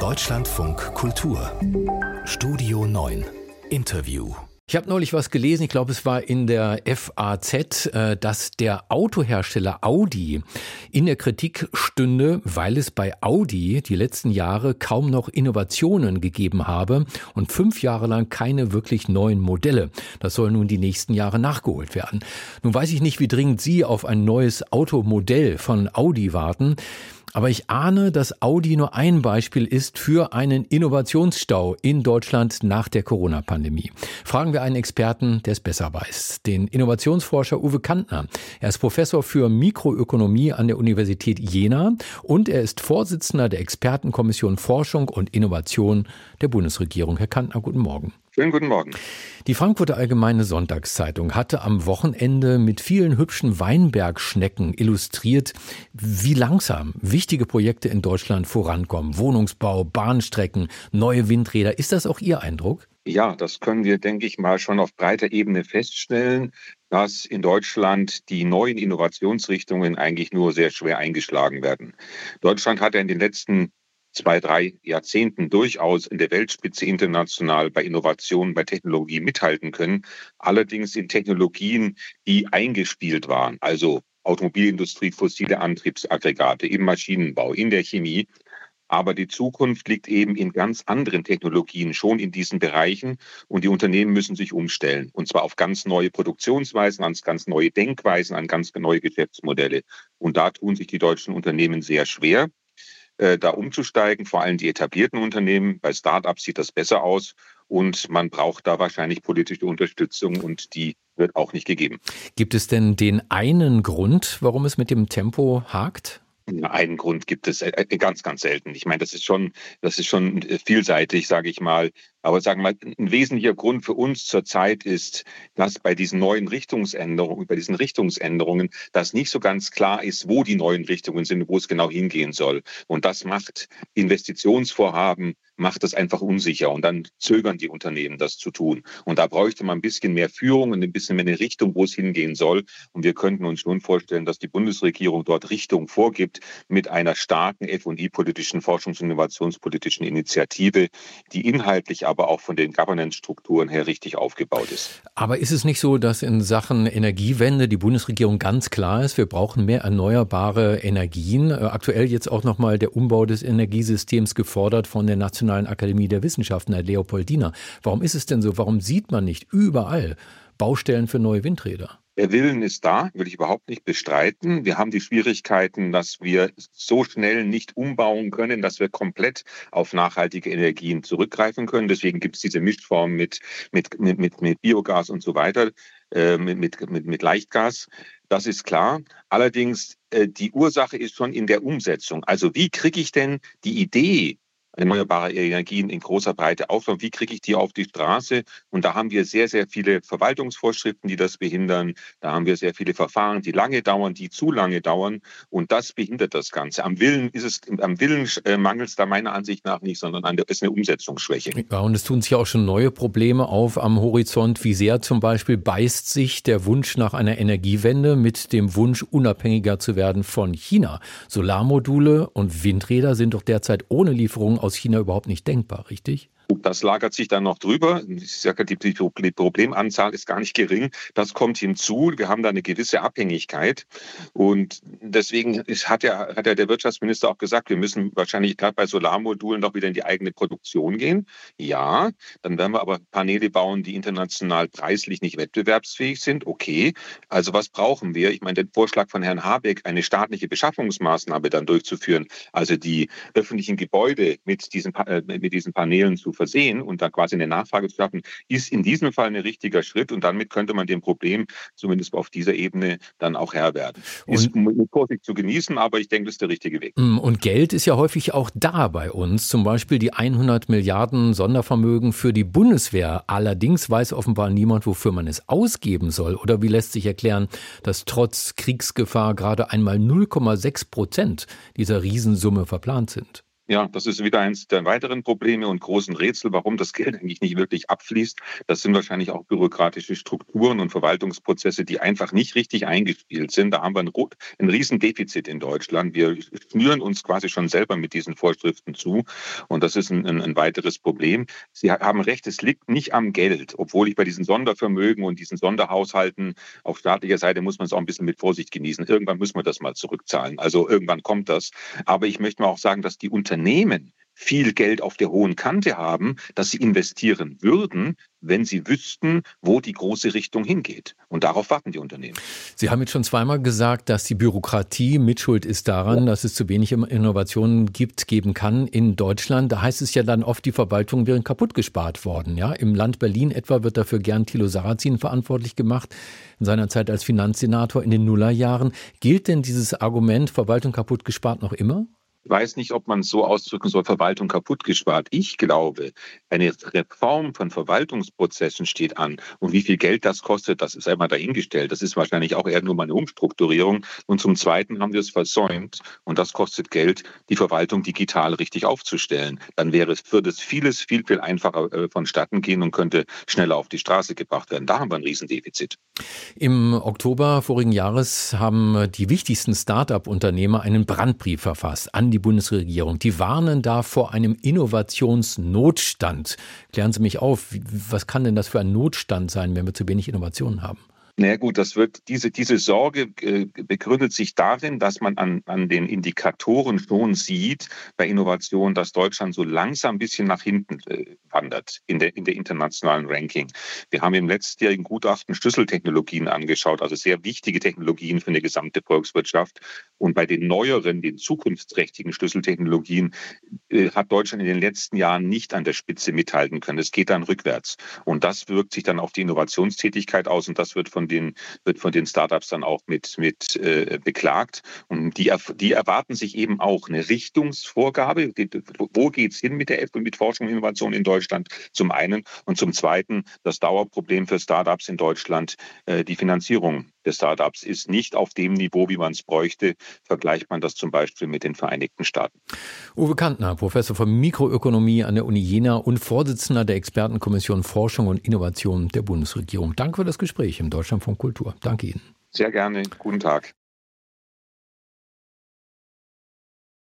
Deutschlandfunk Kultur Studio 9 Interview ich habe neulich was gelesen, ich glaube es war in der FAZ, äh, dass der Autohersteller Audi in der Kritik stünde, weil es bei Audi die letzten Jahre kaum noch Innovationen gegeben habe und fünf Jahre lang keine wirklich neuen Modelle. Das soll nun die nächsten Jahre nachgeholt werden. Nun weiß ich nicht, wie dringend Sie auf ein neues Automodell von Audi warten. Aber ich ahne, dass Audi nur ein Beispiel ist für einen Innovationsstau in Deutschland nach der Corona-Pandemie. Fragen wir einen Experten, der es besser weiß, den Innovationsforscher Uwe Kantner. Er ist Professor für Mikroökonomie an der Universität Jena und er ist Vorsitzender der Expertenkommission Forschung und Innovation der Bundesregierung. Herr Kantner, guten Morgen. Schönen guten Morgen. Die Frankfurter Allgemeine Sonntagszeitung hatte am Wochenende mit vielen hübschen Weinbergschnecken illustriert, wie langsam wichtige Projekte in Deutschland vorankommen. Wohnungsbau, Bahnstrecken, neue Windräder. Ist das auch Ihr Eindruck? Ja, das können wir, denke ich mal, schon auf breiter Ebene feststellen, dass in Deutschland die neuen Innovationsrichtungen eigentlich nur sehr schwer eingeschlagen werden. Deutschland hat ja in den letzten zwei, drei Jahrzehnten durchaus in der Weltspitze international bei Innovationen, bei Technologie mithalten können. Allerdings in Technologien, die eingespielt waren, also Automobilindustrie, fossile Antriebsaggregate, im Maschinenbau, in der Chemie. Aber die Zukunft liegt eben in ganz anderen Technologien, schon in diesen Bereichen. Und die Unternehmen müssen sich umstellen. Und zwar auf ganz neue Produktionsweisen, an ganz neue Denkweisen, an ganz neue Geschäftsmodelle. Und da tun sich die deutschen Unternehmen sehr schwer. Äh, da umzusteigen, vor allem die etablierten Unternehmen. Bei Startups sieht das besser aus und man braucht da wahrscheinlich politische Unterstützung und die wird auch nicht gegeben. Gibt es denn den einen Grund, warum es mit dem Tempo hakt? Einen Grund gibt es äh, äh, ganz, ganz selten. Ich meine, das ist schon, das ist schon vielseitig, sage ich mal. Aber sagen wir ein wesentlicher Grund für uns zurzeit ist, dass bei diesen neuen Richtungsänderungen, bei diesen Richtungsänderungen, dass nicht so ganz klar ist, wo die neuen Richtungen sind, wo es genau hingehen soll. Und das macht Investitionsvorhaben, macht das einfach unsicher. Und dann zögern die Unternehmen, das zu tun. Und da bräuchte man ein bisschen mehr Führung und ein bisschen mehr eine Richtung, wo es hingehen soll. Und wir könnten uns schon vorstellen, dass die Bundesregierung dort Richtung vorgibt mit einer starken F&I-politischen, Forschungs- und Innovationspolitischen Initiative, die inhaltlich aber auch von den Governance-Strukturen her richtig aufgebaut ist. Aber ist es nicht so, dass in Sachen Energiewende die Bundesregierung ganz klar ist, wir brauchen mehr erneuerbare Energien? Äh, aktuell jetzt auch nochmal der Umbau des Energiesystems gefordert von der Nationalen Akademie der Wissenschaften, der Leopoldina. Warum ist es denn so? Warum sieht man nicht überall Baustellen für neue Windräder? Der Willen ist da, will ich überhaupt nicht bestreiten. Wir haben die Schwierigkeiten, dass wir so schnell nicht umbauen können, dass wir komplett auf nachhaltige Energien zurückgreifen können. Deswegen gibt es diese Mischform mit, mit, mit, mit, mit Biogas und so weiter, äh, mit, mit, mit, mit Leichtgas. Das ist klar. Allerdings, äh, die Ursache ist schon in der Umsetzung. Also wie kriege ich denn die Idee, erneuerbare Energien in großer Breite aufbauen. Wie kriege ich die auf die Straße? Und da haben wir sehr, sehr viele Verwaltungsvorschriften, die das behindern. Da haben wir sehr viele Verfahren, die lange dauern, die zu lange dauern. Und das behindert das Ganze. Am Willen ist es, am Willen äh, mangelt es da meiner Ansicht nach nicht, sondern an der, ist eine Umsetzungsschwäche. Ja, und es tun sich auch schon neue Probleme auf am Horizont. Wie sehr zum Beispiel beißt sich der Wunsch nach einer Energiewende mit dem Wunsch, unabhängiger zu werden von China? Solarmodule und Windräder sind doch derzeit ohne Lieferung aus China überhaupt nicht denkbar, richtig? Das lagert sich dann noch drüber. Die Problemanzahl ist gar nicht gering. Das kommt hinzu. Wir haben da eine gewisse Abhängigkeit. Und deswegen ist, hat, ja, hat ja der Wirtschaftsminister auch gesagt, wir müssen wahrscheinlich gerade bei Solarmodulen noch wieder in die eigene Produktion gehen. Ja, dann werden wir aber Paneele bauen, die international preislich nicht wettbewerbsfähig sind. Okay, also was brauchen wir? Ich meine, den Vorschlag von Herrn Habeck, eine staatliche Beschaffungsmaßnahme dann durchzuführen, also die öffentlichen Gebäude mit diesen, äh, mit diesen Paneelen zu versehen und da quasi eine Nachfrage zu schaffen, ist in diesem Fall ein richtiger Schritt und damit könnte man dem Problem zumindest auf dieser Ebene dann auch Herr werden. Ist mit Vorsicht zu genießen, aber ich denke, das ist der richtige Weg. Mm, und Geld ist ja häufig auch da bei uns, zum Beispiel die 100 Milliarden Sondervermögen für die Bundeswehr. Allerdings weiß offenbar niemand, wofür man es ausgeben soll. Oder wie lässt sich erklären, dass trotz Kriegsgefahr gerade einmal 0,6 Prozent dieser Riesensumme verplant sind? Ja, das ist wieder eins der weiteren Probleme und großen Rätsel, warum das Geld eigentlich nicht wirklich abfließt. Das sind wahrscheinlich auch bürokratische Strukturen und Verwaltungsprozesse, die einfach nicht richtig eingespielt sind. Da haben wir ein, Riesendefizit in Deutschland. Wir schnüren uns quasi schon selber mit diesen Vorschriften zu. Und das ist ein, ein, ein weiteres Problem. Sie haben recht, es liegt nicht am Geld, obwohl ich bei diesen Sondervermögen und diesen Sonderhaushalten auf staatlicher Seite muss man es auch ein bisschen mit Vorsicht genießen. Irgendwann müssen wir das mal zurückzahlen. Also irgendwann kommt das. Aber ich möchte mal auch sagen, dass die Unternehmen Unternehmen viel Geld auf der hohen Kante haben, dass sie investieren würden, wenn sie wüssten, wo die große Richtung hingeht. Und darauf warten die Unternehmen. Sie haben jetzt schon zweimal gesagt, dass die Bürokratie mitschuld ist daran, dass es zu wenig Innovationen gibt, geben kann in Deutschland. Da heißt es ja dann oft, die Verwaltung wäre kaputt gespart worden. Ja, im Land Berlin etwa wird dafür gern Thilo Sarrazin verantwortlich gemacht, in seiner Zeit als Finanzsenator in den Nullerjahren. Gilt denn dieses Argument, Verwaltung kaputt gespart noch immer? Weiß nicht, ob man es so ausdrücken soll, Verwaltung kaputt gespart. Ich glaube, eine Reform von Verwaltungsprozessen steht an. Und wie viel Geld das kostet, das ist einmal dahingestellt. Das ist wahrscheinlich auch eher nur mal eine Umstrukturierung. Und zum Zweiten haben wir es versäumt, und das kostet Geld, die Verwaltung digital richtig aufzustellen. Dann wäre es, würde es vieles viel, viel einfacher äh, vonstatten gehen und könnte schneller auf die Straße gebracht werden. Da haben wir ein Riesendefizit. Im Oktober vorigen Jahres haben die wichtigsten Start-up-Unternehmer einen Brandbrief verfasst an die Bundesregierung. Die warnen da vor einem Innovationsnotstand. Klären Sie mich auf, was kann denn das für ein Notstand sein, wenn wir zu wenig Innovationen haben? Na gut, das wird, diese, diese Sorge äh, begründet sich darin, dass man an, an den Indikatoren schon sieht bei Innovation, dass Deutschland so langsam ein bisschen nach hinten äh, wandert in der, in der internationalen Ranking. Wir haben im letztjährigen Gutachten Schlüsseltechnologien angeschaut, also sehr wichtige Technologien für eine gesamte Volkswirtschaft. Und bei den neueren, den zukunftsträchtigen Schlüsseltechnologien äh, hat Deutschland in den letzten Jahren nicht an der Spitze mithalten können. Es geht dann rückwärts. Und das wirkt sich dann auf die Innovationstätigkeit aus und das wird von von den, wird von den Startups dann auch mit, mit äh, beklagt. Und die, die erwarten sich eben auch eine Richtungsvorgabe. Wo geht es hin mit der mit Forschung und Innovation in Deutschland? Zum einen. Und zum zweiten das Dauerproblem für Startups in Deutschland, äh, die Finanzierung des Startups ist nicht auf dem Niveau, wie man es bräuchte. Vergleicht man das zum Beispiel mit den Vereinigten Staaten. Uwe Kantner, Professor für Mikroökonomie an der Uni Jena und Vorsitzender der Expertenkommission Forschung und Innovation der Bundesregierung. Danke für das Gespräch im Deutschlandfunk Kultur. Danke Ihnen. Sehr gerne. Guten Tag.